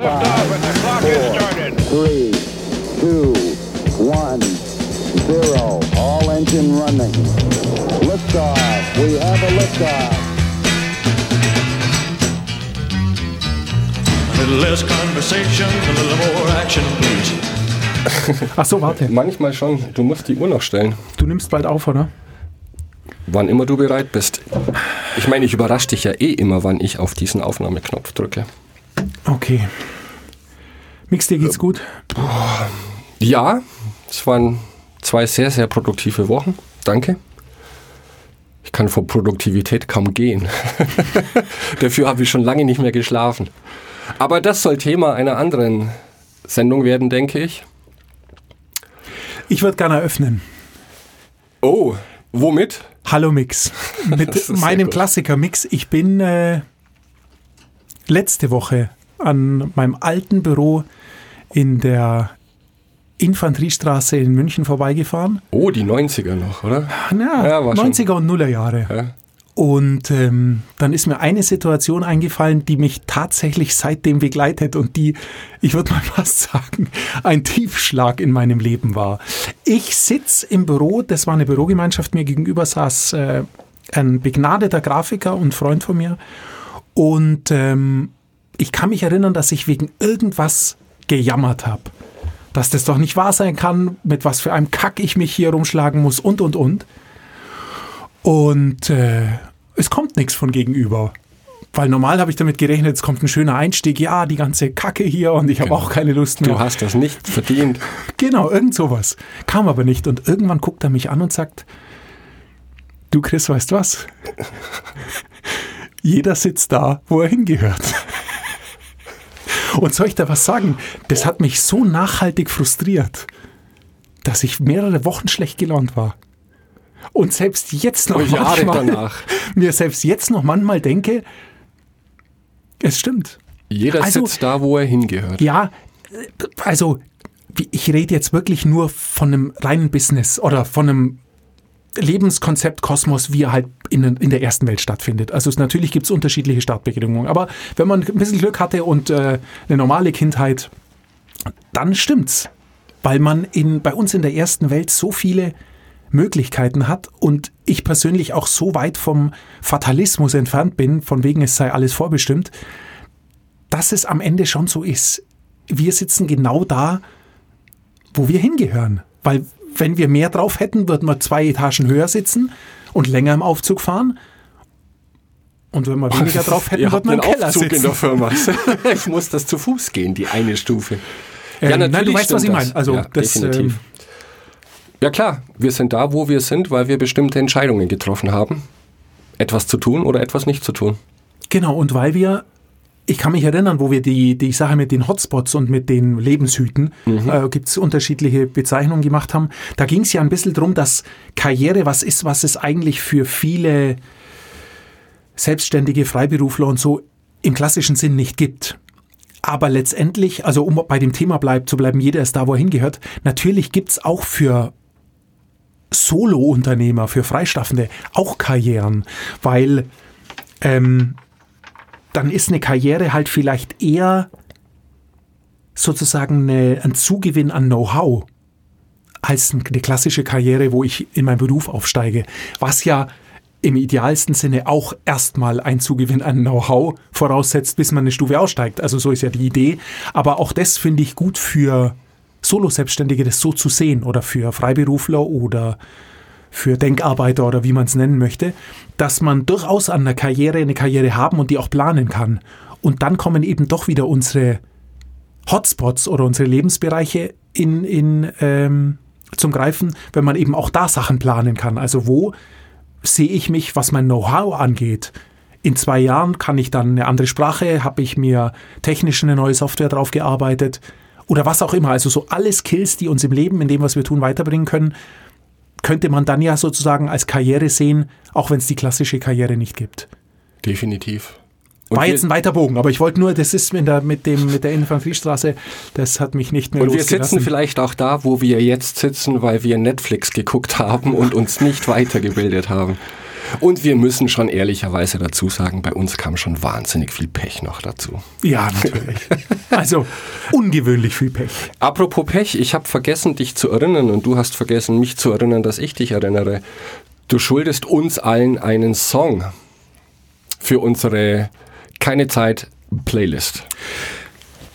Has started. three, two, one, zero. All engine running. Liftoff. We have a liftoff. A little less conversation, a little more action, please. Ach so, warte. Manchmal schon. Du musst die Uhr noch stellen. Du nimmst bald auf, oder? Wann immer du bereit bist. Ich meine, ich überrasche dich ja eh immer, wann ich auf diesen Aufnahmeknopf drücke. Okay. Mix, dir geht's gut? Ja, es waren zwei sehr, sehr produktive Wochen. Danke. Ich kann vor Produktivität kaum gehen. Dafür habe ich schon lange nicht mehr geschlafen. Aber das soll Thema einer anderen Sendung werden, denke ich. Ich würde gerne eröffnen. Oh, womit? Hallo Mix. Mit meinem. Klassiker Mix. Ich bin äh, letzte Woche an meinem alten Büro in der Infanteriestraße in München vorbeigefahren. Oh, die 90er noch, oder? Ja, Ja, war schon. 90er und Nuller Jahre. Ja. Und ähm, dann ist mir eine Situation eingefallen, die mich tatsächlich seitdem begleitet und die, ich würde mal fast sagen, ein Tiefschlag in meinem Leben war. Ich sitz im Büro, das war eine Bürogemeinschaft, mir gegenüber saß äh, ein begnadeter Grafiker und Freund von mir. Und ähm, ich kann mich erinnern, dass ich wegen irgendwas gejammert habe. Dass das doch nicht wahr sein kann, mit was für einem Kack ich mich hier rumschlagen muss und, und, und. Und äh, es kommt nichts von gegenüber. Weil normal habe ich damit gerechnet, es kommt ein schöner Einstieg, ja, die ganze Kacke hier und ich habe auch keine Lust mehr. Du hast das nicht verdient. Genau, irgend sowas. Kam aber nicht. Und irgendwann guckt er mich an und sagt, du Chris, weißt was? Jeder sitzt da, wo er hingehört. Und soll ich da was sagen? Das hat mich so nachhaltig frustriert, dass ich mehrere Wochen schlecht gelaunt war. Und selbst jetzt noch Jahre manchmal, danach. mir selbst jetzt noch manchmal denke, es stimmt. Jeder Also- sitzt da, wo er hingehört. Ja, also ich rede jetzt wirklich nur von einem reinen Business oder von einem Lebenskonzept Kosmos, wie er halt in, in der ersten Welt stattfindet. Also es, natürlich gibt es unterschiedliche Startbedingungen, aber wenn man ein bisschen Glück hatte und äh, eine normale Kindheit, dann stimmt's. Weil man in, bei uns in der ersten Welt so viele Möglichkeiten hat und ich persönlich auch so weit vom Fatalismus entfernt bin, von wegen es sei alles vorbestimmt, dass es am Ende schon so ist. Wir sitzen genau da, wo wir hingehören. Weil wenn wir mehr drauf hätten, würden wir zwei Etagen höher sitzen und länger im Aufzug fahren. Und wenn wir weniger drauf hätten, würden wir einen im Keller Aufzug in sitzen. der Firma. ich muss das zu Fuß gehen, die eine Stufe. Ähm, nein, du natürlich weißt, was ich meine. Also ja, das, definitiv. ähm, ja klar, wir sind da, wo wir sind, weil wir bestimmte Entscheidungen getroffen haben. Etwas zu tun oder etwas nicht zu tun. Genau, und weil wir, ich kann mich erinnern, wo wir die, die Sache mit den Hotspots und mit den Lebenshüten, äh, gibt es unterschiedliche Bezeichnungen gemacht haben. Da ging es ja ein bisschen drum, dass Karriere was ist, was es eigentlich für viele selbstständige Freiberufler und so im klassischen Sinn nicht gibt. Aber letztendlich, also um bei dem Thema bleibt, zu bleiben, jeder ist da, wo er hingehört, natürlich gibt es auch für Solo-Unternehmer, für Freischaffende auch Karrieren, weil ähm, dann ist eine Karriere halt vielleicht eher sozusagen eine, ein Zugewinn an Know-how als eine klassische Karriere, wo ich in meinen Beruf aufsteige, was ja im idealsten Sinne auch erstmal ein Zugewinn an Know-how voraussetzt, bis man eine Stufe aussteigt. Also so ist ja die Idee. Aber auch das finde ich gut für Solo-Selbstständige, das so zu sehen oder für Freiberufler oder für Denkarbeiter oder wie man es nennen möchte, dass man durchaus an einer Karriere eine Karriere haben und die auch planen kann. Und dann kommen eben doch wieder unsere Hotspots oder unsere Lebensbereiche in, in, ähm, zum Greifen, wenn man eben auch da Sachen planen kann. Also wo sehe ich mich, was mein Know-how angeht? In zwei Jahren kann ich dann eine andere Sprache, habe ich mir technisch eine neue Software drauf gearbeitet oder was auch immer. Also so alle Skills, die uns im Leben, in dem, was wir tun, weiterbringen können, könnte man dann ja sozusagen als Karriere sehen, auch wenn es die klassische Karriere nicht gibt. Definitiv. Und War jetzt ein weiter Bogen, aber ich wollte nur, das ist mit der, mit dem, mit der Infanteriestraße, das hat mich nicht mehr Und wir sitzen vielleicht auch da, wo wir jetzt sitzen, weil wir Netflix geguckt haben und uns nicht weitergebildet haben. Und wir müssen schon ehrlicherweise dazu sagen, bei uns kam schon wahnsinnig viel Pech noch dazu. Ja, natürlich. Also ungewöhnlich viel Pech. Apropos Pech, ich habe vergessen, dich zu erinnern und du hast vergessen, mich zu erinnern, dass ich dich erinnere. Du schuldest uns allen einen Song für unsere Keine Zeit Playlist.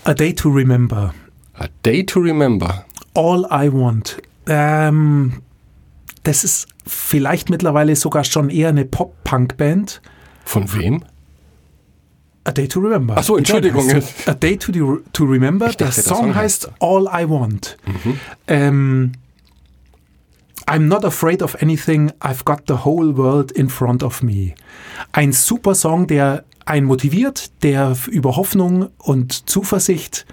A Day to Remember. A Day to Remember. All I Want. Ähm, das ist vielleicht mittlerweile sogar schon eher eine Pop-Punk-Band. Von wem? A Day to Remember. Ach so, Entschuldigung. A Day to, the- to Remember. Der dachte, der Song, Song heißt All I Want. Ähm, I'm not afraid of anything. I've got the whole world in front of me. Ein super Song, der einen motiviert, der über Hoffnung und Zuversicht,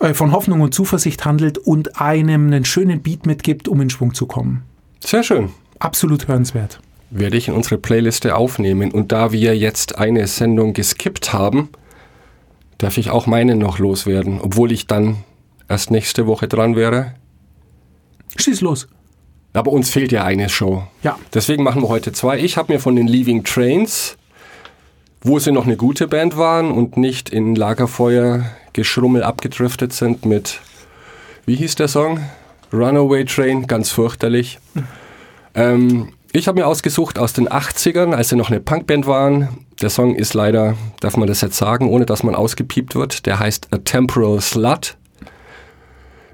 äh, von Hoffnung und Zuversicht handelt und einem einen schönen Beat mitgibt, um in Schwung zu kommen. Sehr schön. Absolut hörenswert. Werde ich in unsere Playliste aufnehmen. Und da wir jetzt eine Sendung geskippt haben, darf ich auch meine noch loswerden, obwohl ich dann erst nächste Woche dran wäre. Schieß los. Aber uns fehlt ja eine Show. Ja. Deswegen machen wir heute zwei. Ich habe mir von den Leaving Trains, wo sie noch eine gute Band waren und nicht in Lagerfeuer geschrummel abgedriftet sind mit, wie hieß der Song? Runaway Train, ganz fürchterlich. Ähm, ich habe mir ausgesucht aus den 80ern, als sie noch eine Punkband waren. Der Song ist leider, darf man das jetzt sagen, ohne dass man ausgepiept wird. Der heißt A Temporal Slut.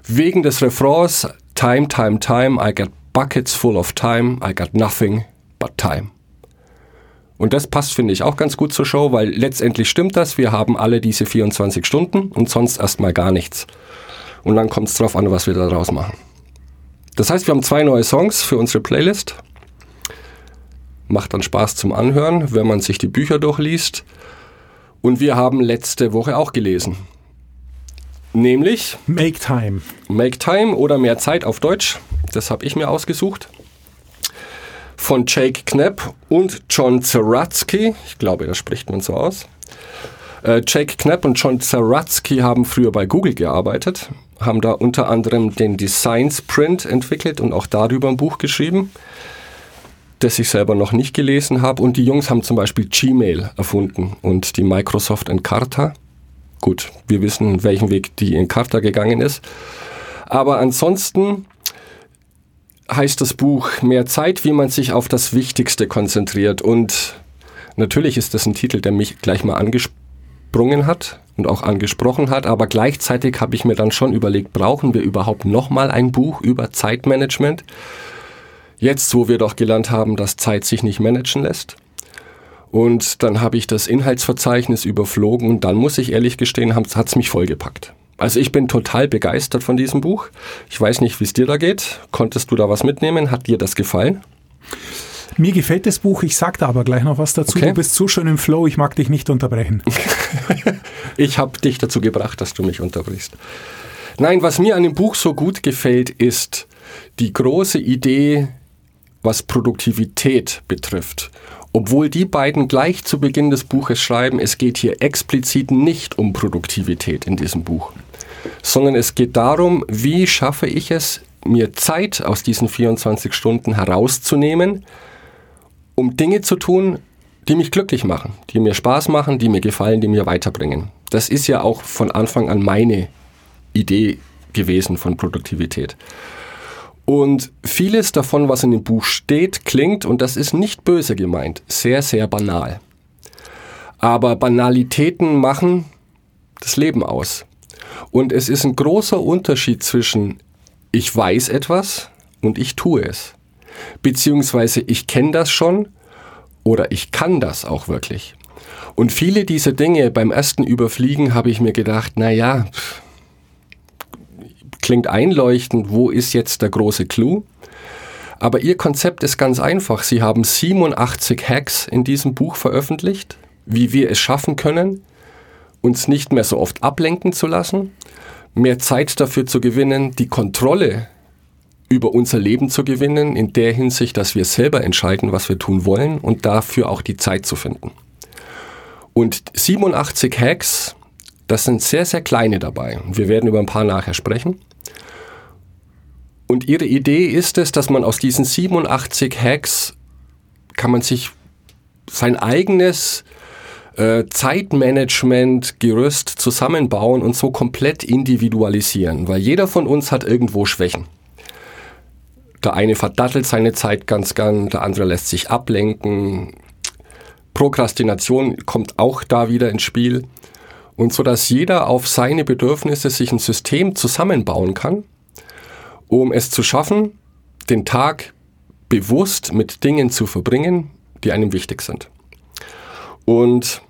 Wegen des Refrains Time, Time, Time, I got buckets full of time, I got nothing but time. Und das passt, finde ich, auch ganz gut zur Show, weil letztendlich stimmt das. Wir haben alle diese 24 Stunden und sonst erstmal gar nichts. Und dann kommt es drauf an, was wir daraus machen. Das heißt, wir haben zwei neue Songs für unsere Playlist. Macht dann Spaß zum Anhören, wenn man sich die Bücher durchliest. Und wir haben letzte Woche auch gelesen. Nämlich Make Time. Make Time oder Mehr Zeit auf Deutsch. Das habe ich mir ausgesucht. Von Jake Knapp und John Zaratsky. Ich glaube, das spricht man so aus. Äh, Jake Knapp und John Zaratsky haben früher bei Google gearbeitet, haben da unter anderem den Design Sprint entwickelt und auch darüber ein Buch geschrieben, das ich selber noch nicht gelesen habe. Und die Jungs haben zum Beispiel Gmail erfunden und die Microsoft Encarta. Gut, wir wissen, welchen Weg die Encarta gegangen ist. Aber ansonsten heißt das Buch Mehr Zeit, wie man sich auf das Wichtigste konzentriert. Und natürlich ist das ein Titel, der mich gleich mal angesprungen hat und auch angesprochen hat. Aber gleichzeitig habe ich mir dann schon überlegt, brauchen wir überhaupt nochmal ein Buch über Zeitmanagement? Jetzt, wo wir doch gelernt haben, dass Zeit sich nicht managen lässt. Und dann habe ich das Inhaltsverzeichnis überflogen und dann muss ich ehrlich gestehen, hat es mich vollgepackt. Also ich bin total begeistert von diesem Buch. Ich weiß nicht, wie es dir da geht. Konntest du da was mitnehmen? Hat dir das gefallen? Mir gefällt das Buch, ich sag da aber gleich noch was dazu. Okay. Du bist so schön im Flow, ich mag dich nicht unterbrechen. Ich habe dich dazu gebracht, dass du mich unterbrichst. Nein, was mir an dem Buch so gut gefällt, ist die große Idee, was Produktivität betrifft. Obwohl die beiden gleich zu Beginn des Buches schreiben, es geht hier explizit nicht um Produktivität in diesem Buch, sondern es geht darum, wie schaffe ich es, mir Zeit aus diesen 24 Stunden herauszunehmen, um Dinge zu tun, die mich glücklich machen, die mir Spaß machen, die mir gefallen, die mir weiterbringen. Das ist ja auch von Anfang an meine Idee gewesen von Produktivität. Und vieles davon, was in dem Buch steht, klingt, und das ist nicht böse gemeint, sehr, sehr banal. Aber Banalitäten machen das Leben aus. Und es ist ein großer Unterschied zwischen ich weiß etwas und ich tue es. Beziehungsweise ich kenne das schon oder ich kann das auch wirklich. Und viele dieser Dinge beim ersten Überfliegen habe ich mir gedacht, na ja, klingt einleuchtend, wo ist jetzt der große Clou? Aber ihr Konzept ist ganz einfach. Sie haben 87 Hacks in diesem Buch veröffentlicht, wie wir es schaffen können, uns nicht mehr so oft ablenken zu lassen, mehr Zeit dafür zu gewinnen, die Kontrolle über unser Leben zu gewinnen, in der Hinsicht, dass wir selber entscheiden, was wir tun wollen und dafür auch die Zeit zu finden. Und 87 Hacks, das sind sehr, sehr kleine dabei. Wir werden über ein paar nachher sprechen. Und ihre Idee ist es, dass man aus diesen 87 Hacks kann man sich sein eigenes äh, Zeitmanagement-Gerüst zusammenbauen und so komplett individualisieren, weil jeder von uns hat irgendwo Schwächen. Der eine verdattelt seine Zeit ganz gern, der andere lässt sich ablenken. Prokrastination kommt auch da wieder ins Spiel. Und so dass jeder auf seine Bedürfnisse sich ein System zusammenbauen kann, um es zu schaffen, den Tag bewusst mit Dingen zu verbringen, die einem wichtig sind. Und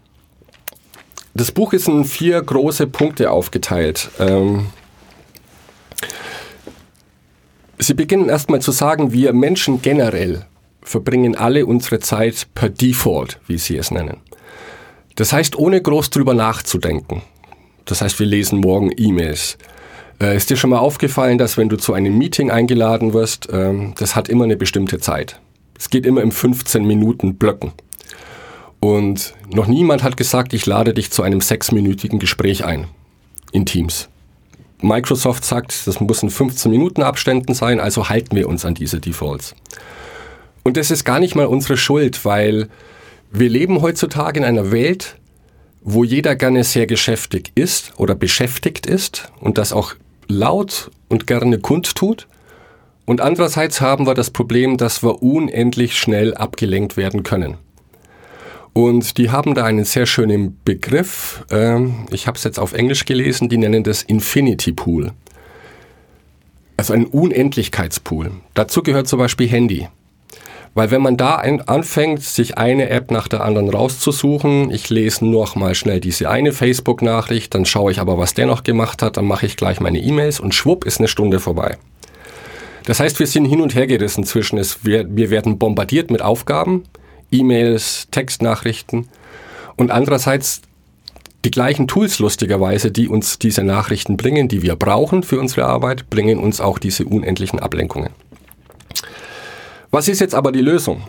das Buch ist in vier große Punkte aufgeteilt. Ähm, Sie beginnen erstmal zu sagen, wir Menschen generell verbringen alle unsere Zeit per Default, wie Sie es nennen. Das heißt, ohne groß drüber nachzudenken. Das heißt, wir lesen morgen E-Mails. Äh, ist dir schon mal aufgefallen, dass wenn du zu einem Meeting eingeladen wirst, ähm, das hat immer eine bestimmte Zeit. Es geht immer im 15 Minuten Blöcken. Und noch niemand hat gesagt, ich lade dich zu einem sechsminütigen Gespräch ein. In Teams. Microsoft sagt, das muss in 15 Minuten Abständen sein, also halten wir uns an diese Defaults. Und das ist gar nicht mal unsere Schuld, weil wir leben heutzutage in einer Welt, wo jeder gerne sehr geschäftig ist oder beschäftigt ist und das auch laut und gerne kundtut. Und andererseits haben wir das Problem, dass wir unendlich schnell abgelenkt werden können. Und die haben da einen sehr schönen Begriff. Ähm, ich habe es jetzt auf Englisch gelesen. Die nennen das Infinity Pool. Also ein Unendlichkeitspool. Dazu gehört zum Beispiel Handy. Weil wenn man da anfängt, sich eine App nach der anderen rauszusuchen, ich lese noch mal schnell diese eine Facebook-Nachricht, dann schaue ich aber, was der noch gemacht hat, dann mache ich gleich meine E-Mails und schwupp ist eine Stunde vorbei. Das heißt, wir sind hin und her gerissen zwischen es, wir, wir werden bombardiert mit Aufgaben, E-Mails, Textnachrichten und andererseits die gleichen Tools lustigerweise, die uns diese Nachrichten bringen, die wir brauchen für unsere Arbeit, bringen uns auch diese unendlichen Ablenkungen. Was ist jetzt aber die Lösung?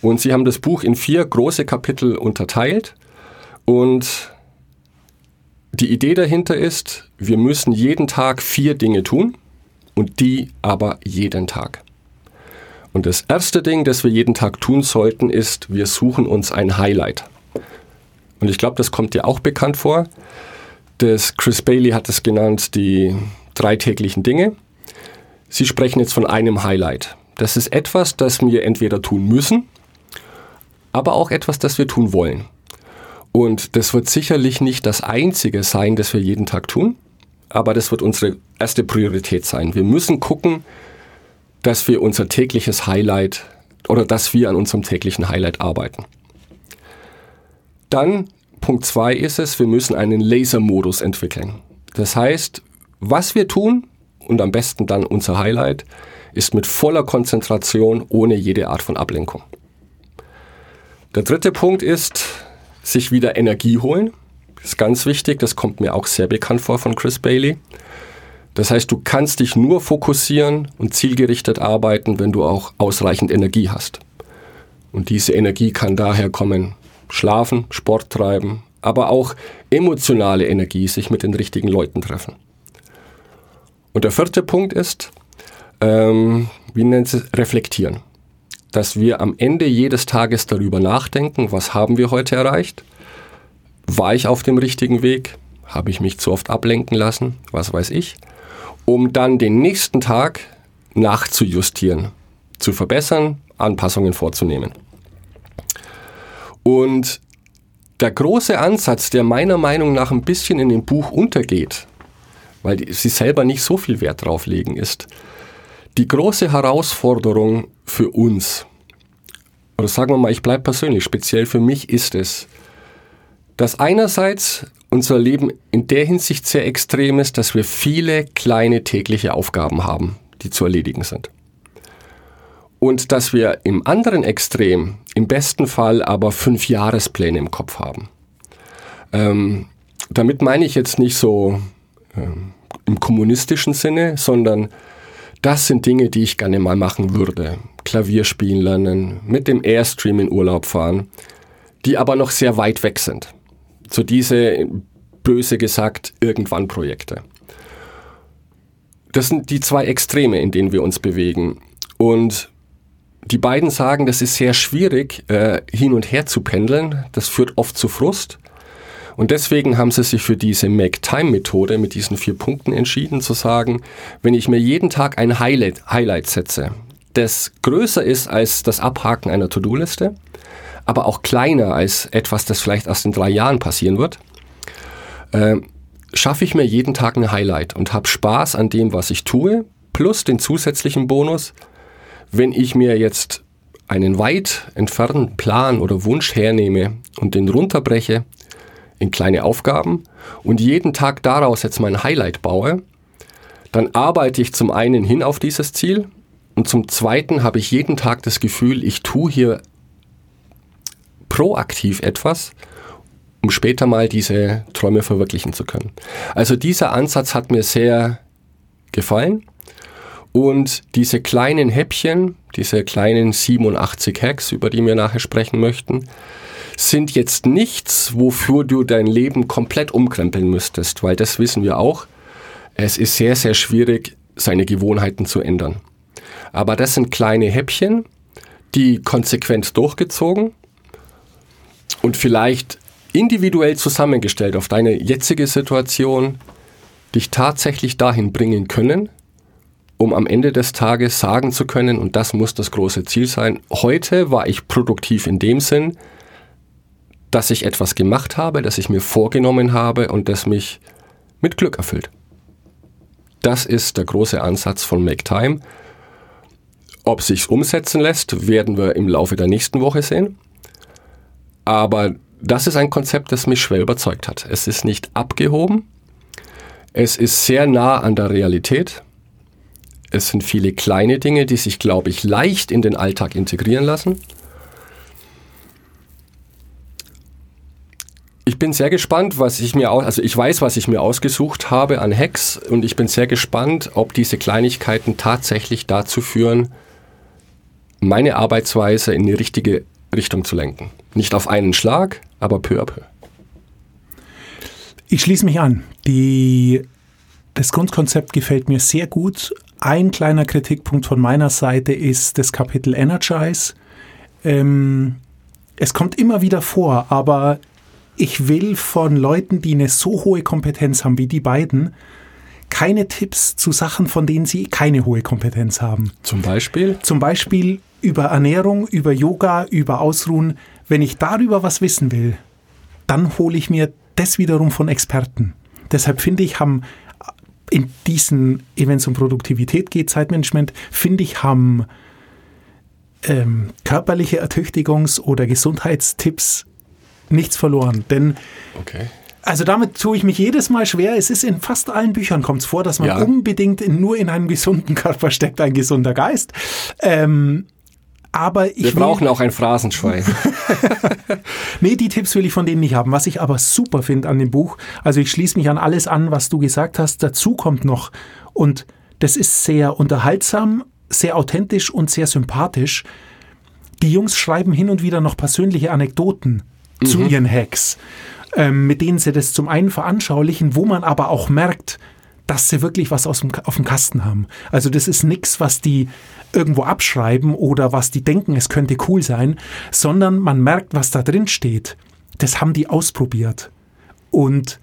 Und Sie haben das Buch in vier große Kapitel unterteilt und die Idee dahinter ist, wir müssen jeden Tag vier Dinge tun und die aber jeden Tag. Und das erste Ding, das wir jeden Tag tun sollten, ist, wir suchen uns ein Highlight. Und ich glaube, das kommt dir auch bekannt vor. Das Chris Bailey hat es genannt, die drei täglichen Dinge. Sie sprechen jetzt von einem Highlight. Das ist etwas, das wir entweder tun müssen, aber auch etwas, das wir tun wollen. Und das wird sicherlich nicht das Einzige sein, das wir jeden Tag tun, aber das wird unsere erste Priorität sein. Wir müssen gucken, dass wir unser tägliches Highlight oder dass wir an unserem täglichen Highlight arbeiten. Dann Punkt 2 ist es, wir müssen einen Lasermodus entwickeln. Das heißt, was wir tun und am besten dann unser Highlight ist mit voller Konzentration ohne jede Art von Ablenkung. Der dritte Punkt ist, sich wieder Energie holen. Das ist ganz wichtig, das kommt mir auch sehr bekannt vor von Chris Bailey. Das heißt, du kannst dich nur fokussieren und zielgerichtet arbeiten, wenn du auch ausreichend Energie hast. Und diese Energie kann daher kommen, schlafen, Sport treiben, aber auch emotionale Energie, sich mit den richtigen Leuten treffen. Und der vierte Punkt ist, ähm, wie nennt es, reflektieren. Dass wir am Ende jedes Tages darüber nachdenken, was haben wir heute erreicht? War ich auf dem richtigen Weg? Habe ich mich zu oft ablenken lassen? Was weiß ich? Um dann den nächsten Tag nachzujustieren, zu verbessern, Anpassungen vorzunehmen. Und der große Ansatz, der meiner Meinung nach ein bisschen in dem Buch untergeht, weil sie selber nicht so viel Wert drauf legen, ist die große Herausforderung für uns, oder sagen wir mal, ich bleibe persönlich, speziell für mich ist es, dass einerseits unser Leben in der Hinsicht sehr extrem ist, dass wir viele kleine tägliche Aufgaben haben, die zu erledigen sind. Und dass wir im anderen Extrem im besten Fall aber fünf Jahrespläne im Kopf haben. Ähm, damit meine ich jetzt nicht so ähm, im kommunistischen Sinne, sondern das sind Dinge, die ich gerne mal machen würde. Klavier spielen lernen, mit dem Airstream in Urlaub fahren, die aber noch sehr weit weg sind so diese, böse gesagt, irgendwann Projekte. Das sind die zwei Extreme, in denen wir uns bewegen. Und die beiden sagen, das ist sehr schwierig, äh, hin und her zu pendeln. Das führt oft zu Frust. Und deswegen haben sie sich für diese Make-Time-Methode mit diesen vier Punkten entschieden, zu sagen, wenn ich mir jeden Tag ein Highlight, Highlight setze, das größer ist als das Abhaken einer To-Do-Liste, aber auch kleiner als etwas, das vielleicht erst in drei Jahren passieren wird, äh, schaffe ich mir jeden Tag ein Highlight und habe Spaß an dem, was ich tue, plus den zusätzlichen Bonus, wenn ich mir jetzt einen weit entfernten Plan oder Wunsch hernehme und den runterbreche in kleine Aufgaben und jeden Tag daraus jetzt mein Highlight baue, dann arbeite ich zum einen hin auf dieses Ziel und zum zweiten habe ich jeden Tag das Gefühl, ich tue hier proaktiv etwas, um später mal diese Träume verwirklichen zu können. Also dieser Ansatz hat mir sehr gefallen und diese kleinen Häppchen, diese kleinen 87 Hacks, über die wir nachher sprechen möchten, sind jetzt nichts, wofür du dein Leben komplett umkrempeln müsstest, weil das wissen wir auch. Es ist sehr, sehr schwierig, seine Gewohnheiten zu ändern. Aber das sind kleine Häppchen, die konsequent durchgezogen und vielleicht individuell zusammengestellt auf deine jetzige Situation dich tatsächlich dahin bringen können, um am Ende des Tages sagen zu können, und das muss das große Ziel sein, heute war ich produktiv in dem Sinn, dass ich etwas gemacht habe, das ich mir vorgenommen habe und das mich mit Glück erfüllt. Das ist der große Ansatz von Make Time. Ob sich umsetzen lässt, werden wir im Laufe der nächsten Woche sehen. Aber das ist ein Konzept, das mich schwer überzeugt hat. Es ist nicht abgehoben. Es ist sehr nah an der Realität. Es sind viele kleine Dinge, die sich, glaube ich, leicht in den Alltag integrieren lassen. Ich bin sehr gespannt, was ich mir aus, also ich weiß, was ich mir ausgesucht habe an Hacks und ich bin sehr gespannt, ob diese Kleinigkeiten tatsächlich dazu führen, meine Arbeitsweise in die richtige Richtung zu lenken. Nicht auf einen Schlag, aber peu à peu. Ich schließe mich an. Die, das Grundkonzept gefällt mir sehr gut. Ein kleiner Kritikpunkt von meiner Seite ist das Kapitel Energize. Ähm, es kommt immer wieder vor, aber ich will von Leuten, die eine so hohe Kompetenz haben wie die beiden, keine Tipps zu Sachen, von denen sie keine hohe Kompetenz haben. Zum Beispiel? Zum Beispiel über Ernährung, über Yoga, über Ausruhen. Wenn ich darüber was wissen will, dann hole ich mir das wiederum von Experten. Deshalb finde ich, haben in diesen, wenn es um Produktivität geht, Zeitmanagement, finde ich, haben ähm, körperliche Ertüchtigungs- oder Gesundheitstipps nichts verloren. Denn Okay. also damit tue ich mich jedes Mal schwer. Es ist in fast allen Büchern kommt es vor, dass man Ja. unbedingt in, nur in einem gesunden Körper steckt ein gesunder Geist. Ähm, aber ich Wir brauchen auch ein Phrasenschwein. Nee, die Tipps will ich von denen nicht haben. Was ich aber super finde an dem Buch, also ich schließe mich an alles an, was du gesagt hast. Dazu kommt noch, und das ist sehr unterhaltsam, sehr authentisch und sehr sympathisch. Die Jungs schreiben hin und wieder noch persönliche Anekdoten zu ihren Hacks, ähm, mit denen sie das zum einen veranschaulichen, wo man aber auch merkt, dass sie wirklich was aus dem, auf dem Kasten haben. Also das ist nichts, was die irgendwo abschreiben oder was die denken, es könnte cool sein, sondern man merkt, was da drin steht. Das haben die ausprobiert. Und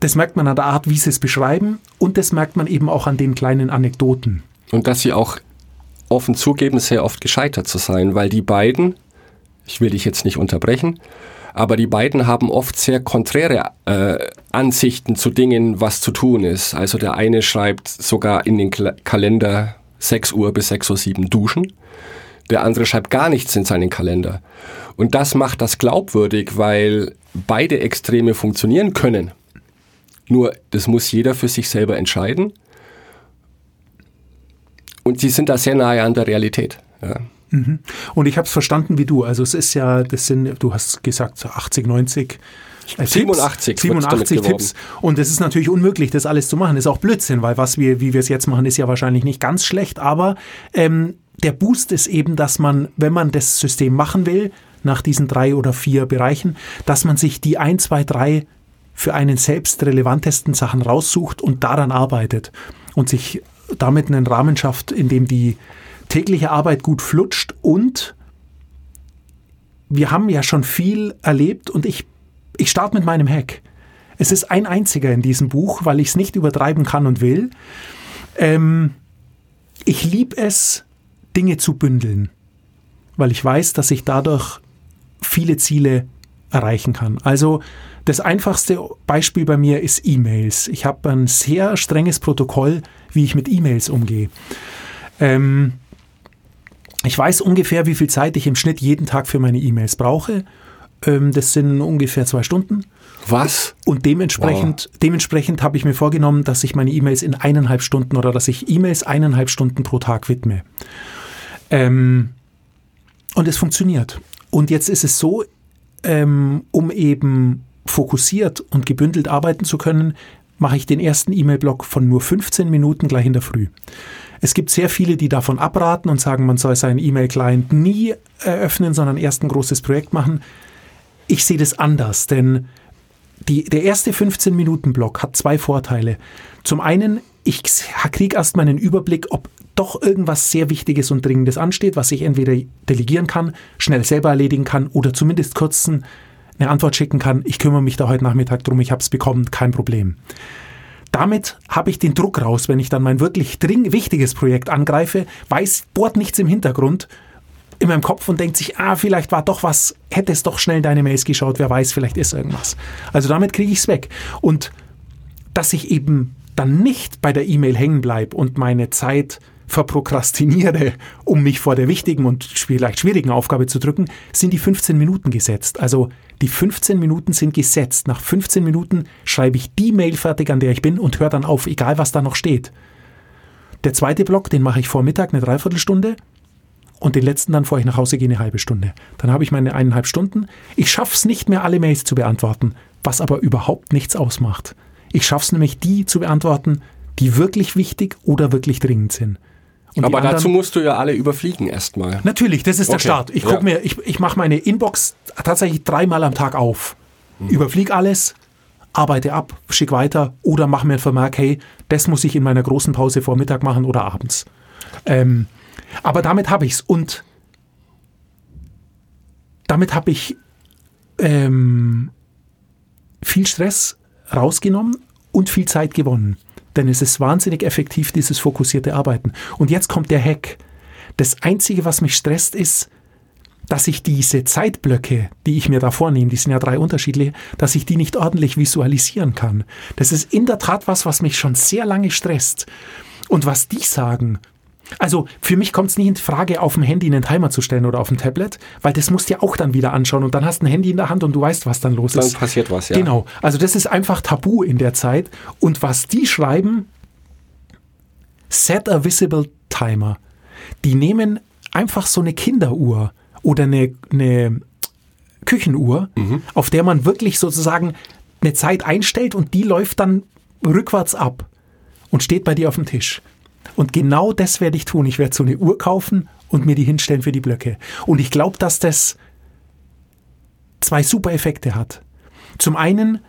das merkt man an der Art, wie sie es beschreiben und das merkt man eben auch an den kleinen Anekdoten. Und dass sie auch offen zugeben, sehr oft gescheitert zu sein, weil die beiden, ich will dich jetzt nicht unterbrechen, aber die beiden haben oft sehr konträre äh, Ansichten zu Dingen, was zu tun ist. Also der eine schreibt sogar in den Kalender 6 Uhr bis 6.07 Uhr duschen. Der andere schreibt gar nichts in seinen Kalender. Und das macht das glaubwürdig, weil beide Extreme funktionieren können. Nur, das muss jeder für sich selber entscheiden. Und sie sind da sehr nahe an der Realität. Ja. Und ich habe es verstanden wie du. Also es ist ja, das sind, du hast gesagt, so 80, 90. äh, 87 Tipps, wird's damit 87 Tipps. Und es ist natürlich unmöglich, das alles zu machen. ist auch Blödsinn, weil was wir, wie wir es jetzt machen, ist ja wahrscheinlich nicht ganz schlecht. Aber ähm, der Boost ist eben, dass man, wenn man das System machen will, nach diesen drei oder vier Bereichen, dass man sich die ein, zwei, drei für einen selbst relevantesten Sachen raussucht und daran arbeitet und sich damit einen Rahmen schafft, in dem die tägliche Arbeit gut flutscht und wir haben ja schon viel erlebt und ich, ich starte mit meinem Hack. Es ist ein einziger in diesem Buch, weil ich es nicht übertreiben kann und will. Ähm, ich liebe es, Dinge zu bündeln, weil ich weiß, dass ich dadurch viele Ziele erreichen kann. Also das einfachste Beispiel bei mir ist E-Mails. Ich habe ein sehr strenges Protokoll, wie ich mit E-Mails umgehe. Ähm, ich weiß ungefähr, wie viel Zeit ich im Schnitt jeden Tag für meine E-Mails brauche. Ähm, das sind ungefähr zwei Stunden. Was? Und dementsprechend, dementsprechend habe ich mir vorgenommen, dass ich meine E-Mails in eineinhalb Stunden oder dass ich E-Mails eineinhalb Stunden pro Tag widme. Ähm, und es funktioniert. Und jetzt ist es so, ähm, um eben fokussiert und gebündelt arbeiten zu können, mache ich den ersten E-Mail-Block von nur 15 Minuten gleich in der Früh. Es gibt sehr viele, die davon abraten und sagen, man soll seinen E-Mail-Client nie eröffnen, sondern erst ein großes Projekt machen. Ich sehe das anders, denn die, der erste 15-Minuten-Block hat zwei Vorteile. Zum einen, ich kriege erstmal einen Überblick, ob doch irgendwas sehr Wichtiges und Dringendes ansteht, was ich entweder delegieren kann, schnell selber erledigen kann oder zumindest kurz eine Antwort schicken kann. Ich kümmere mich da heute Nachmittag drum, ich habe es bekommen, kein Problem. Damit habe ich den Druck raus, wenn ich dann mein wirklich dringend wichtiges Projekt angreife, weiß, bohrt nichts im Hintergrund in meinem Kopf und denkt sich, ah, vielleicht war doch was, hätte es doch schnell deine Mails geschaut, wer weiß, vielleicht ist irgendwas. Also damit kriege ich es weg. Und dass ich eben dann nicht bei der E-Mail hängen bleibe und meine Zeit verprokrastiniere, um mich vor der wichtigen und vielleicht schwierigen Aufgabe zu drücken, sind die 15 Minuten gesetzt. Also die 15 Minuten sind gesetzt. Nach 15 Minuten schreibe ich die Mail fertig, an der ich bin und höre dann auf, egal was da noch steht. Der zweite Block, den mache ich vor Mittag eine Dreiviertelstunde und den letzten dann, vor ich nach Hause gehe, eine halbe Stunde. Dann habe ich meine eineinhalb Stunden. Ich schaffe es nicht mehr, alle Mails zu beantworten, was aber überhaupt nichts ausmacht. Ich schaffe es nämlich, die zu beantworten, die wirklich wichtig oder wirklich dringend sind. Und aber dazu musst du ja alle überfliegen erstmal. Natürlich, das ist okay. der Start. Ich guck ja. mir, ich, ich mache meine Inbox tatsächlich dreimal am Tag auf. Mhm. Überflieg alles, arbeite ab, schick weiter oder mach mir ein Vermerk, hey, das muss ich in meiner großen Pause vor Mittag machen oder abends. Ähm, aber damit habe ich's und damit habe ich ähm, viel Stress rausgenommen und viel Zeit gewonnen. Denn es ist wahnsinnig effektiv, dieses fokussierte Arbeiten. Und jetzt kommt der Hack. Das Einzige, was mich stresst, ist, dass ich diese Zeitblöcke, die ich mir da vornehme, die sind ja drei unterschiedliche, dass ich die nicht ordentlich visualisieren kann. Das ist in der Tat was, was mich schon sehr lange stresst. Und was die sagen, also für mich kommt es nicht in Frage, auf dem Handy einen Timer zu stellen oder auf dem Tablet, weil das musst du ja auch dann wieder anschauen und dann hast du ein Handy in der Hand und du weißt, was dann los dann ist. Dann passiert was, ja. Genau. Also das ist einfach tabu in der Zeit. Und was die schreiben, set a visible timer. Die nehmen einfach so eine Kinderuhr oder eine, eine Küchenuhr, mhm. auf der man wirklich sozusagen eine Zeit einstellt und die läuft dann rückwärts ab und steht bei dir auf dem Tisch. Und genau das werde ich tun. Ich werde so eine Uhr kaufen und mir die hinstellen für die Blöcke. Und ich glaube, dass das zwei super Effekte hat. Zum einen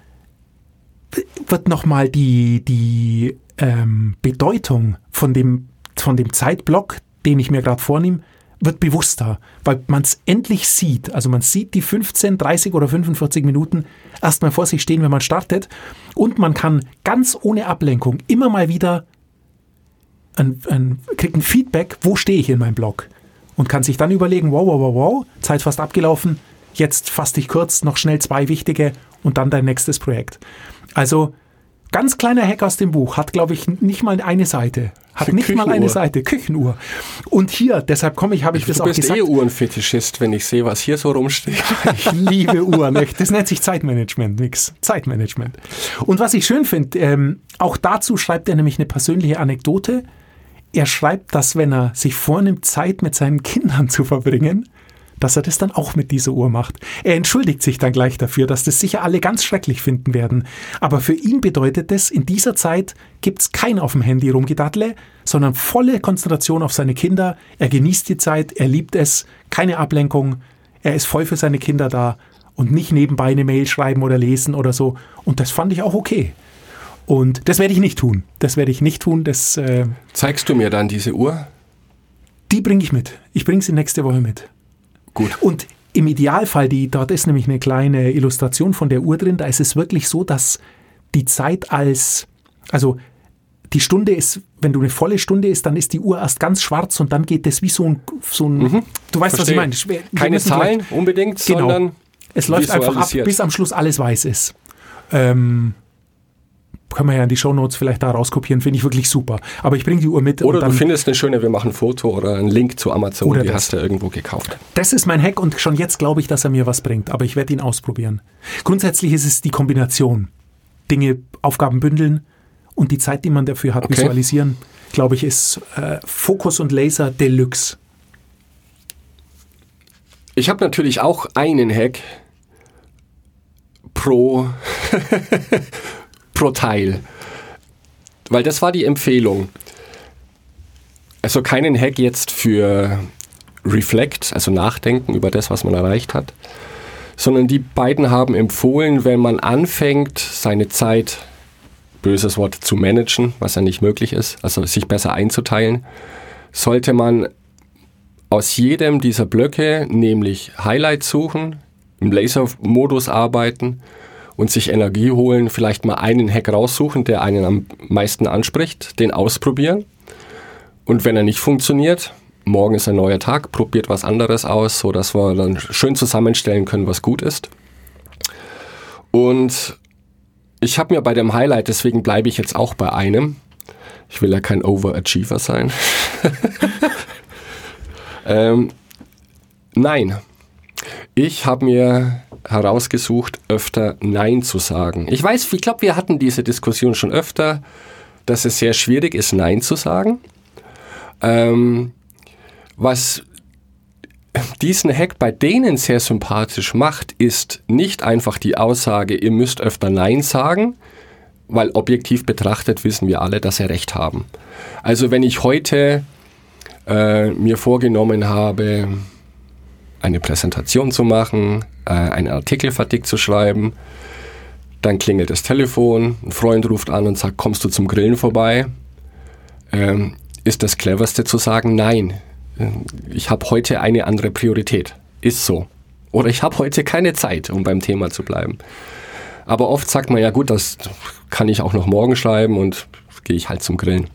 wird nochmal die, die ähm, Bedeutung von dem, von dem Zeitblock, den ich mir gerade vornehme, wird bewusster, weil man es endlich sieht. Also man sieht die 15, 30 oder 45 Minuten erstmal vor sich stehen, wenn man startet. Und man kann ganz ohne Ablenkung immer mal wieder ein, ein, kriegt ein Feedback, wo stehe ich in meinem Blog und kann sich dann überlegen, wow, wow, wow, wow, Zeit fast abgelaufen, jetzt fass dich kurz, noch schnell zwei wichtige und dann dein nächstes Projekt. Also ganz kleiner Hack aus dem Buch, hat glaube ich nicht mal eine Seite. Hat nicht mal eine Seite, Küchenuhr. Und hier, deshalb komme ich, habe ich du das auch gesagt. Du bist eh Uhrenfetischist, wenn ich sehe, was hier so rumsteht. ich liebe Uhren. Das nennt sich Zeitmanagement, nix. Zeitmanagement. Und was ich schön finde, ähm, auch dazu schreibt er nämlich eine persönliche Anekdote, er schreibt, dass wenn er sich vornimmt, Zeit mit seinen Kindern zu verbringen, dass er das dann auch mit dieser Uhr macht. Er entschuldigt sich dann gleich dafür, dass das sicher alle ganz schrecklich finden werden. Aber für ihn bedeutet es, in dieser Zeit gibt es kein auf dem Handy rumgedattle, sondern volle Konzentration auf seine Kinder. Er genießt die Zeit, er liebt es, keine Ablenkung, er ist voll für seine Kinder da und nicht nebenbei eine Mail schreiben oder lesen oder so. Und das fand ich auch okay. Und das werde ich nicht tun. Das werde ich nicht tun. Das, äh Zeigst du mir dann diese Uhr? Die bringe ich mit. Ich bringe sie nächste Woche mit. Gut. Und im Idealfall, die, dort ist nämlich eine kleine Illustration von der Uhr drin, da ist es wirklich so, dass die Zeit als, also die Stunde ist, wenn du eine volle Stunde ist, dann ist die Uhr erst ganz schwarz und dann geht das wie so ein, so ein du weißt, was ich Mhm. Verstehe. meine. Wir Keine Zahlen unbedingt, Genau. sondern Es läuft einfach ab, bis am Schluss alles weiß ist. Ähm, können wir ja in die Shownotes vielleicht da rauskopieren, finde ich wirklich super. Aber ich bringe die Uhr mit Oder du findest eine schöne, wir machen ein Foto oder einen Link zu Amazon, Oder die das. hast du irgendwo gekauft. das ist mein Hack und schon jetzt glaube ich, dass er mir was bringt, aber ich werde ihn ausprobieren. Grundsätzlich ist es die Kombination. Dinge, Aufgaben bündeln und die Zeit, die man dafür hat, Okay. visualisieren, glaube ich, ist äh, Fokus und Laser Deluxe. Ich habe natürlich auch einen Hack pro, pro Teil. Weil das war die Empfehlung. Also keinen Hack jetzt für Reflect, also Nachdenken über das, was man erreicht hat, sondern die beiden haben empfohlen, wenn man anfängt, seine Zeit, böses Wort, zu managen, was ja nicht möglich ist, also sich besser einzuteilen, sollte man aus jedem dieser Blöcke nämlich Highlights suchen, im Laser-Modus arbeiten und sich Energie holen, vielleicht mal einen Hack raussuchen, der einen am meisten anspricht, den ausprobieren. Und wenn er nicht funktioniert, morgen ist ein neuer Tag, probiert was anderes aus, so dass wir dann schön zusammenstellen können, was gut ist. Und ich habe mir bei dem Highlight, deswegen bleibe ich jetzt auch bei einem. Ich will ja kein Overachiever sein. ähm, nein, ich habe mir herausgesucht, öfter Nein zu sagen. Ich weiß, ich glaube, wir hatten diese Diskussion schon öfter, dass es sehr schwierig ist, Nein zu sagen. Ähm, was diesen Hack bei denen sehr sympathisch macht, ist nicht einfach die Aussage, ihr müsst öfter Nein sagen, weil objektiv betrachtet wissen wir alle, dass sie recht haben. Also wenn ich heute äh, mir vorgenommen habe, eine Präsentation zu machen, äh, einen Artikel fertig zu schreiben, dann klingelt das Telefon, ein Freund ruft an und sagt, kommst du zum Grillen vorbei? Ähm, ist das cleverste zu sagen, nein, äh, ich habe heute eine andere Priorität. Ist so. Oder ich habe heute keine Zeit, um beim Thema zu bleiben. Aber oft sagt man ja gut, das kann ich auch noch morgen schreiben und gehe ich halt zum Grillen.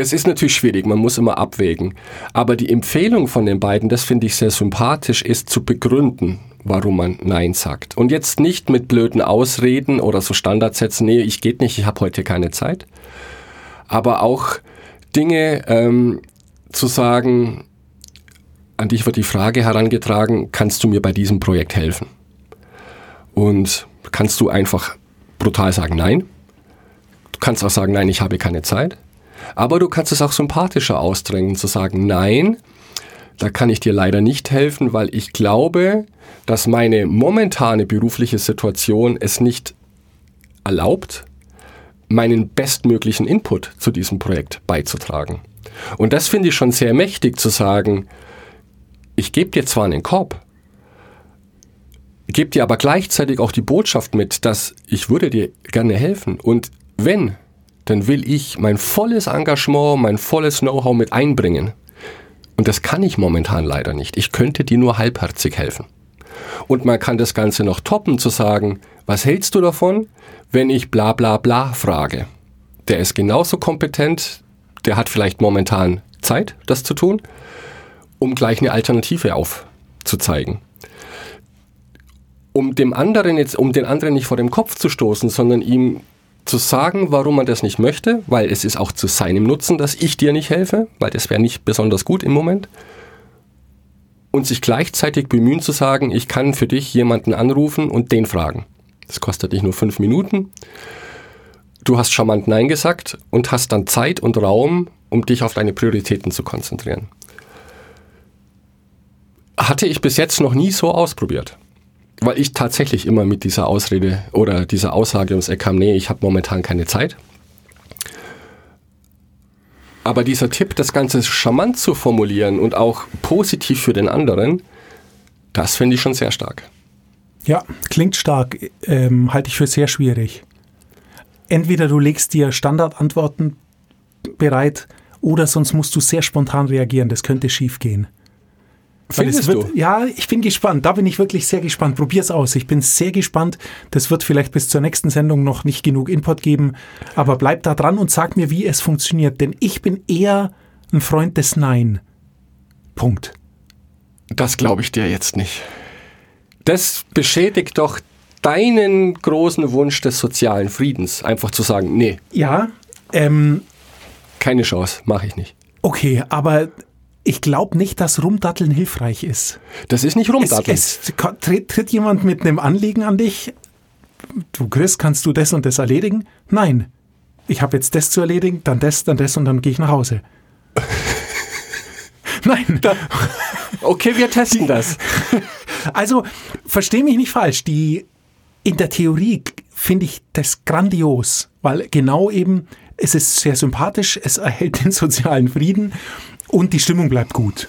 Es ist natürlich schwierig, man muss immer abwägen. Aber die Empfehlung von den beiden, das finde ich sehr sympathisch, ist zu begründen, warum man Nein sagt. Und jetzt nicht mit blöden Ausreden oder so Standardsätzen, nee, ich geht nicht, ich habe heute keine Zeit. Aber auch Dinge ähm, zu sagen, an dich wird die Frage herangetragen, kannst du mir bei diesem Projekt helfen? Und kannst du einfach brutal sagen Nein. Du kannst auch sagen, nein, ich habe keine Zeit. Aber du kannst es auch sympathischer ausdrängen, zu sagen, nein, da kann ich dir leider nicht helfen, weil ich glaube, dass meine momentane berufliche Situation es nicht erlaubt, meinen bestmöglichen Input zu diesem Projekt beizutragen. Und das finde ich schon sehr mächtig zu sagen, ich gebe dir zwar einen Korb, gebe dir aber gleichzeitig auch die Botschaft mit, dass ich würde dir gerne helfen. Und wenn, dann will ich mein volles Engagement, mein volles Know-how mit einbringen. Und das kann ich momentan leider nicht. Ich könnte dir nur halbherzig helfen. Und man kann das Ganze noch toppen, zu sagen, was hältst du davon, wenn ich bla bla bla frage? Der ist genauso kompetent, der hat vielleicht momentan Zeit, das zu tun, um gleich eine Alternative aufzuzeigen. Um dem anderen jetzt, um den anderen nicht vor dem Kopf zu stoßen, sondern ihm zu sagen, warum man das nicht möchte, weil es ist auch zu seinem Nutzen, dass ich dir nicht helfe, weil das wäre nicht besonders gut im Moment. Und sich gleichzeitig bemühen zu sagen, ich kann für dich jemanden anrufen und den fragen. Das kostet dich nur fünf Minuten. Du hast charmant Nein gesagt und hast dann Zeit und Raum, um dich auf deine Prioritäten zu konzentrieren. Hatte ich bis jetzt noch nie so ausprobiert. Weil ich tatsächlich immer mit dieser Ausrede oder dieser Aussage ums Eck kam, nee, ich habe momentan keine Zeit. Aber dieser Tipp, das Ganze charmant zu formulieren und auch positiv für den anderen, das finde ich schon sehr stark. Ja, klingt stark, ähm, halte ich für sehr schwierig. Entweder du legst dir Standardantworten bereit oder sonst musst du sehr spontan reagieren. Das könnte schief gehen. Findest wird, du? Ja, ich bin gespannt. Da bin ich wirklich sehr gespannt. Probier's aus. Ich bin sehr gespannt. Das wird vielleicht bis zur nächsten Sendung noch nicht genug Input geben. Aber bleib da dran und sag mir, wie es funktioniert. Denn ich bin eher ein Freund des Nein. Punkt. Das glaube ich dir jetzt nicht. Das beschädigt doch deinen großen Wunsch des sozialen Friedens. Einfach zu sagen, nee, Ja, ähm, keine Chance, mache ich nicht. okay, aber ich glaube nicht, dass Rumdatteln hilfreich ist. Das ist nicht Es, rumdatteln. es ko- tritt, tritt jemand mit einem Anliegen an dich. Du, Chris, kannst du das und das erledigen? Nein. Ich habe jetzt das zu erledigen, dann das, dann das und dann gehe ich nach Hause. Nein. Okay, wir testen das. Also, versteh mich nicht falsch. Die, in der Theorie finde ich das grandios, weil genau eben, es ist sehr sympathisch, es erhält den sozialen Frieden und die Stimmung bleibt gut.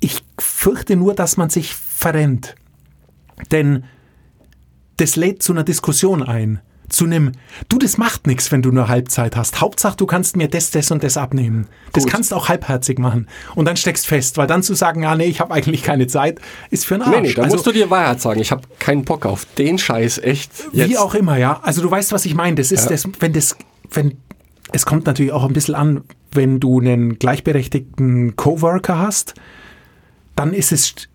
Ich fürchte nur, dass man sich verrennt. Denn das lädt zu einer Diskussion ein. Zu einem, du, das macht nichts, wenn du nur Halbzeit hast. Hauptsache, du kannst mir das, das und das abnehmen. Das Gut. kannst du auch halbherzig machen. Und dann steckst fest, weil dann zu sagen, ja, nee, ich habe eigentlich keine Zeit, ist für einen Arsch. Nee, nee, da also, musst du dir Wahrheit sagen. Ich habe keinen Bock auf den Scheiß, echt. Jetzt. wie auch immer, ja. Also du weißt, was ich meine. Das ist Ja. das, wenn das, wenn, es kommt natürlich auch ein bisschen an, wenn du einen gleichberechtigten Coworker hast, dann ist es sch-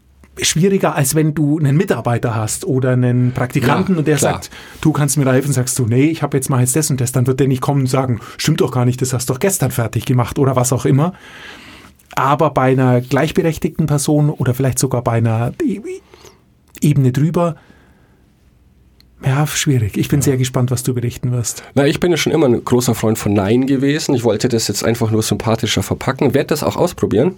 schwieriger, als wenn du einen Mitarbeiter hast oder einen Praktikanten Ja, und der klar. sagt, du kannst mir da helfen, sagst du, nee, ich habe jetzt mal jetzt das und das, dann wird der nicht kommen und sagen, stimmt doch gar nicht, das hast du doch gestern fertig gemacht oder was auch immer. Aber bei einer gleichberechtigten Person oder vielleicht sogar bei einer E- Ebene drüber, ja, schwierig. Ich bin sehr gespannt, was du berichten wirst. Na, ich bin ja schon immer ein großer Freund von Nein gewesen. Ich wollte das jetzt einfach nur sympathischer verpacken. Werde das auch ausprobieren,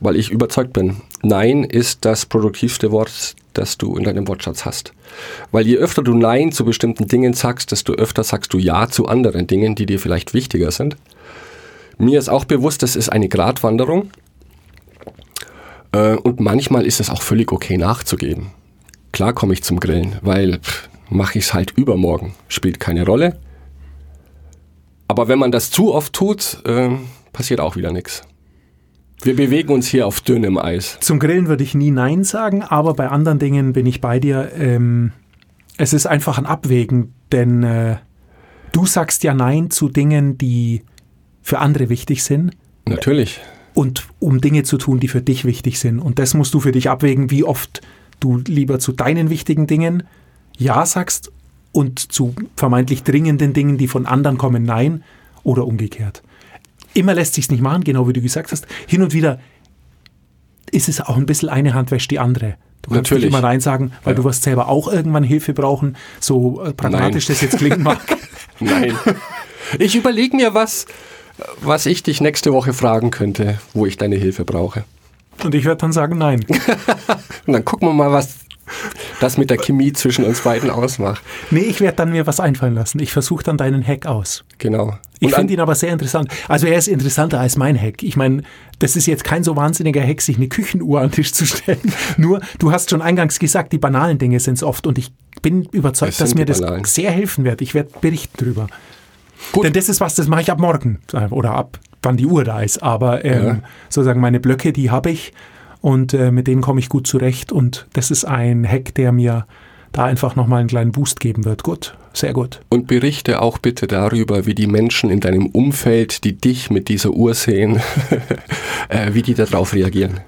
weil ich überzeugt bin. Nein ist das produktivste Wort, das du in deinem Wortschatz hast. Weil je öfter du Nein zu bestimmten Dingen sagst, desto öfter sagst du Ja zu anderen Dingen, die dir vielleicht wichtiger sind. Mir ist auch bewusst, das ist eine Gratwanderung. Äh, Und manchmal ist es auch völlig okay nachzugeben. Klar komme ich zum Grillen, weil mache ich es halt übermorgen. Spielt keine Rolle. Aber wenn man das zu oft tut, ähm, passiert auch wieder nichts. Wir bewegen uns hier auf dünnem Eis. Zum Grillen würde ich nie Nein sagen, aber bei anderen Dingen bin ich bei dir. Ähm, es ist einfach ein Abwägen, denn äh, du sagst ja Nein zu Dingen, die für andere wichtig sind Natürlich. und um Dinge zu tun, die für dich wichtig sind. Und das musst du für dich abwägen, wie oft du lieber zu deinen wichtigen Dingen Ja sagst und zu vermeintlich dringenden Dingen, die von anderen kommen, Nein oder umgekehrt. Immer lässt sich's nicht machen, genau wie du gesagt hast. Hin und wieder ist es auch ein bisschen eine Hand wäscht die andere. Du kannst Natürlich. nicht immer Nein sagen, weil Ja. du wirst selber auch irgendwann Hilfe brauchen, so äh, pragmatisch Nein. das jetzt klingen mag. Nein. Ich überlege mir was, was ich dich nächste Woche fragen könnte, wo ich deine Hilfe brauche. Und ich werde dann sagen Nein. Und dann gucken wir mal, was das mit der Chemie zwischen uns beiden ausmacht. Nee, ich werde dann mir was einfallen lassen. Ich versuche dann deinen Hack aus. Genau. Ich finde ihn aber sehr interessant. Also er ist interessanter als mein Hack. Ich meine, das ist jetzt kein so wahnsinniger Hack, sich eine Küchenuhr an den Tisch zu stellen. Nur, du hast schon eingangs gesagt, die banalen Dinge sind es oft. Und ich bin überzeugt, dass mir das banalen. sehr helfen wird. Ich werde berichten drüber. Gut. Denn das ist was, das mache ich ab morgen. Oder ab wann die Uhr da ist. Aber ähm, Ja. sozusagen meine Blöcke, die habe ich. Und äh, mit denen komme ich gut zurecht. Und das ist ein Hack, der mir da einfach nochmal einen kleinen Boost geben wird. Gut, sehr gut. Und berichte auch bitte darüber, wie die Menschen in deinem Umfeld, die dich mit dieser Uhr sehen, äh, wie die darauf reagieren.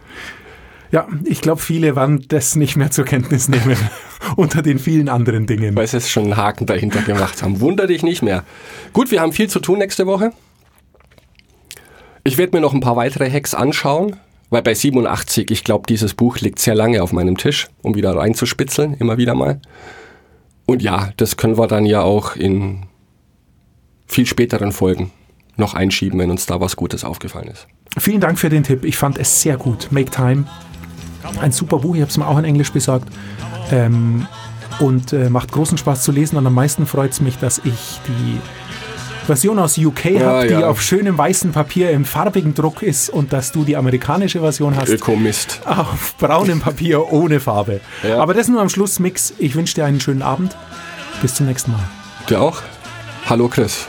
Ja, ich glaube, viele werden das nicht mehr zur Kenntnis nehmen, unter den vielen anderen Dingen. Weil sie jetzt schon einen Haken dahinter gemacht haben. Wunder dich nicht mehr. Gut, wir haben viel zu tun nächste Woche. Ich werde mir noch ein paar weitere Hacks anschauen, weil bei 87, ich glaube, dieses Buch liegt sehr lange auf meinem Tisch, um wieder reinzuspitzeln, immer wieder mal. Und ja, das können wir dann ja auch in viel späteren Folgen noch einschieben, wenn uns da was Gutes aufgefallen ist. Vielen Dank für den Tipp. Ich fand es sehr gut. Make Time. Ein super Buch. Ich habe es mir auch in Englisch besorgt. Ähm, und äh, macht großen Spaß zu lesen. Und am meisten freut es mich, dass ich die Version aus UK Ja, habe, die ja. auf schönem weißen Papier im farbigen Druck ist und dass du die amerikanische Version hast. Ökomist. auf braunem Papier ohne Farbe. Ja. Aber das nur am Schluss, Mix. Ich wünsche dir einen schönen Abend. Bis zum nächsten Mal. Du auch? Hallo Chris.